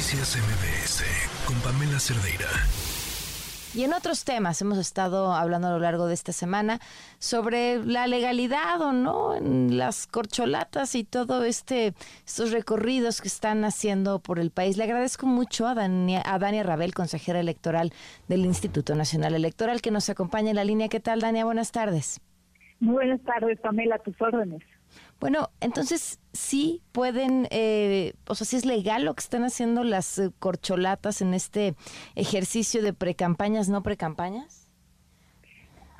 Noticias MBS con Pamela Cerdeira. Y en otros temas hemos estado hablando a lo largo de esta semana sobre la legalidad o no en las corcholatas y todo este estos recorridos que están haciendo por el país. Le agradezco mucho a Dania, a Dania Rabel, consejera electoral del Instituto Nacional Electoral, que nos acompaña en la línea. ¿Qué tal, Dania? Buenas tardes. Muy buenas tardes, Pamela, tus órdenes. Bueno, entonces sí pueden, eh, o sea, sí es legal lo que están haciendo las eh, corcholatas en este ejercicio de precampañas, no precampañas.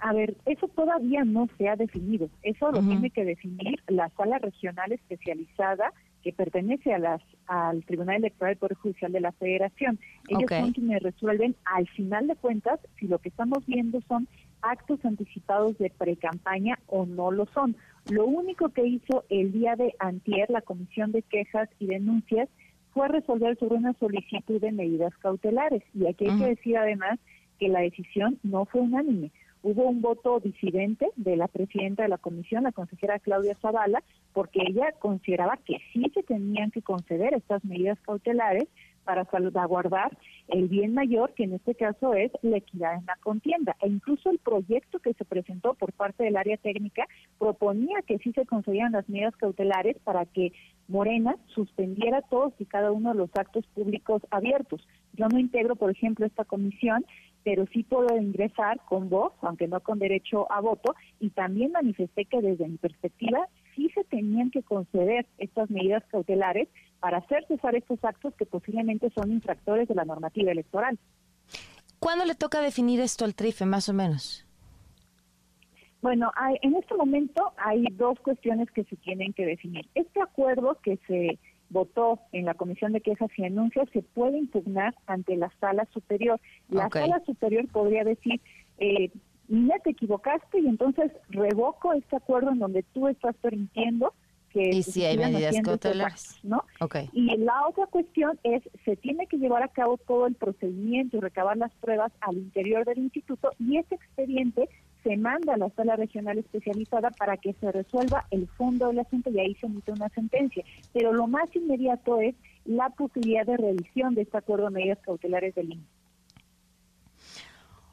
A ver, eso todavía no se ha definido. Eso lo tiene que definir la sala regional especializada que pertenece a las al Tribunal Electoral Poder Judicial de la Federación. Ellos son quienes resuelven, al final de cuentas, si lo que estamos viendo son actos anticipados de precampaña o no lo son. Lo único que hizo el día de antier la Comisión de Quejas y Denuncias fue resolver sobre una solicitud de medidas cautelares. Y aquí hay que decir además que la decisión no fue unánime. Hubo un voto disidente de la presidenta de la comisión, la consejera Claudia Zavala, porque ella consideraba que sí se tenían que conceder estas medidas cautelares para salvaguardar el bien mayor, que en este caso es la equidad en la contienda. E incluso el proyecto que se presentó por parte del área técnica proponía que sí se concedieran las medidas cautelares para que Morena suspendiera todos y cada uno de los actos públicos abiertos. Yo no integro, por ejemplo, esta comisión, pero sí puedo ingresar con voz, aunque no con derecho a voto, y también manifesté que desde mi perspectiva sí se tenían que conceder estas medidas cautelares para hacer cesar estos actos que posiblemente son infractores de la normativa electoral. ¿Cuándo le toca definir esto al TRIFE, más o menos? Bueno, en este momento hay dos cuestiones que se tienen que definir. Este acuerdo que se votó en la Comisión de Quejas y Denuncias se puede impugnar ante la Sala Superior. La Sala Superior podría decir, eh, te equivocaste y entonces revoco este acuerdo en donde tú estás permitiendo que y si hay medidas cautelares, ¿no? Y la otra cuestión es se tiene que llevar a cabo todo el procedimiento y recabar las pruebas al interior del instituto y ese expediente se manda a la sala regional especializada para que se resuelva el fondo del asunto y ahí se emite una sentencia. Pero lo más inmediato es la posibilidad de revisión de este acuerdo de medidas cautelares del INE.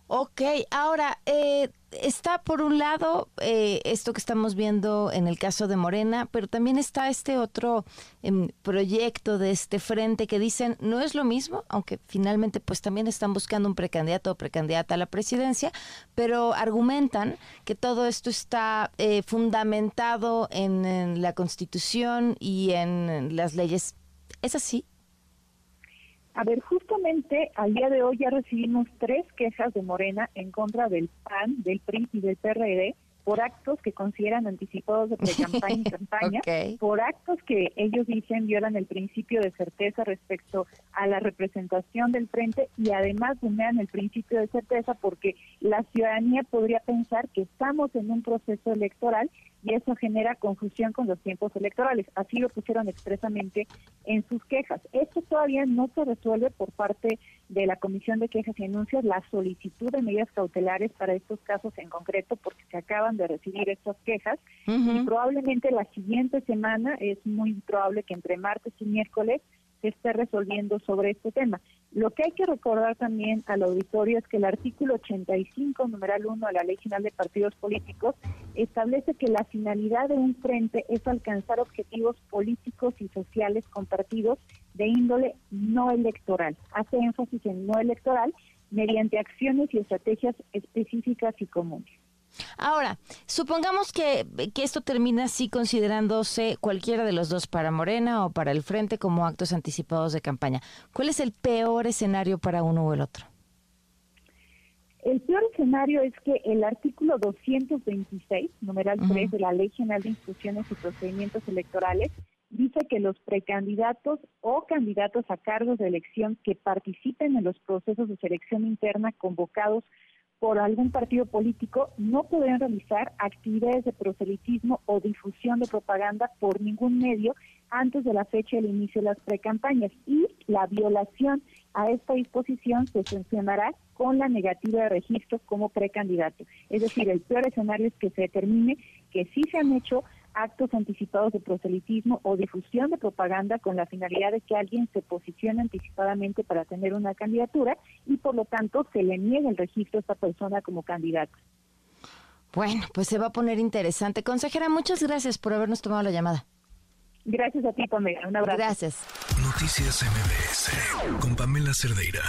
Ok, ahora, eh, está por un lado eh, esto que estamos viendo en el caso de Morena, pero también está este otro em, proyecto de este frente que dicen no es lo mismo, aunque finalmente pues también están buscando un precandidato o precandidata a la presidencia, pero argumentan que todo esto está eh, fundamentado en la Constitución y en las leyes. ¿Es así? A ver, justamente al día de hoy ya recibimos tres quejas de Morena en contra del PAN, del PRI y del PRD por actos que consideran anticipados de pre-campaña y campaña, por actos que ellos dicen violan el principio de certeza respecto a la representación del frente y además vulneran el principio de certeza porque la ciudadanía podría pensar que estamos en un proceso electoral y eso genera confusión con los tiempos electorales. Así lo pusieron expresamente en sus quejas. Esto todavía no se resuelve por parte de la Comisión de Quejas y Anuncios la solicitud de medidas cautelares para estos casos en concreto porque se acaban de recibir estas quejas y probablemente la siguiente semana es muy probable que entre martes y miércoles se esté resolviendo sobre este tema. Lo que hay que recordar también al auditorio es que el artículo 85, numeral 1 de la Ley General de Partidos Políticos establece que la finalidad de un frente es alcanzar objetivos políticos y sociales compartidos de índole no electoral. Hace énfasis en no electoral mediante acciones y estrategias específicas y comunes. Ahora, supongamos que, esto termina así considerándose cualquiera de los dos para Morena o para el Frente como actos anticipados de campaña. ¿Cuál es el peor escenario para uno o el otro? El peor escenario es que el artículo 226, numeral 3 de la Ley General de Instrucciones y Procedimientos Electorales, dice que los precandidatos o candidatos a cargos de elección que participen en los procesos de selección interna convocados por algún partido político no podrán realizar actividades de proselitismo o difusión de propaganda por ningún medio antes de la fecha del inicio de las precampañas y la violación a esta disposición se sancionará con la negativa de registro como precandidato. Es decir, el peor escenario es que se determine que sí se han hecho actos anticipados de proselitismo o difusión de propaganda con la finalidad de que alguien se posicione anticipadamente para tener una candidatura y por lo tanto se le niegue el registro a esta persona como candidata. Bueno, pues se va a poner interesante. Consejera, muchas gracias por habernos tomado la llamada. Gracias a ti, Pamela. Un abrazo. Gracias. Noticias MBS con Pamela Cerdeira.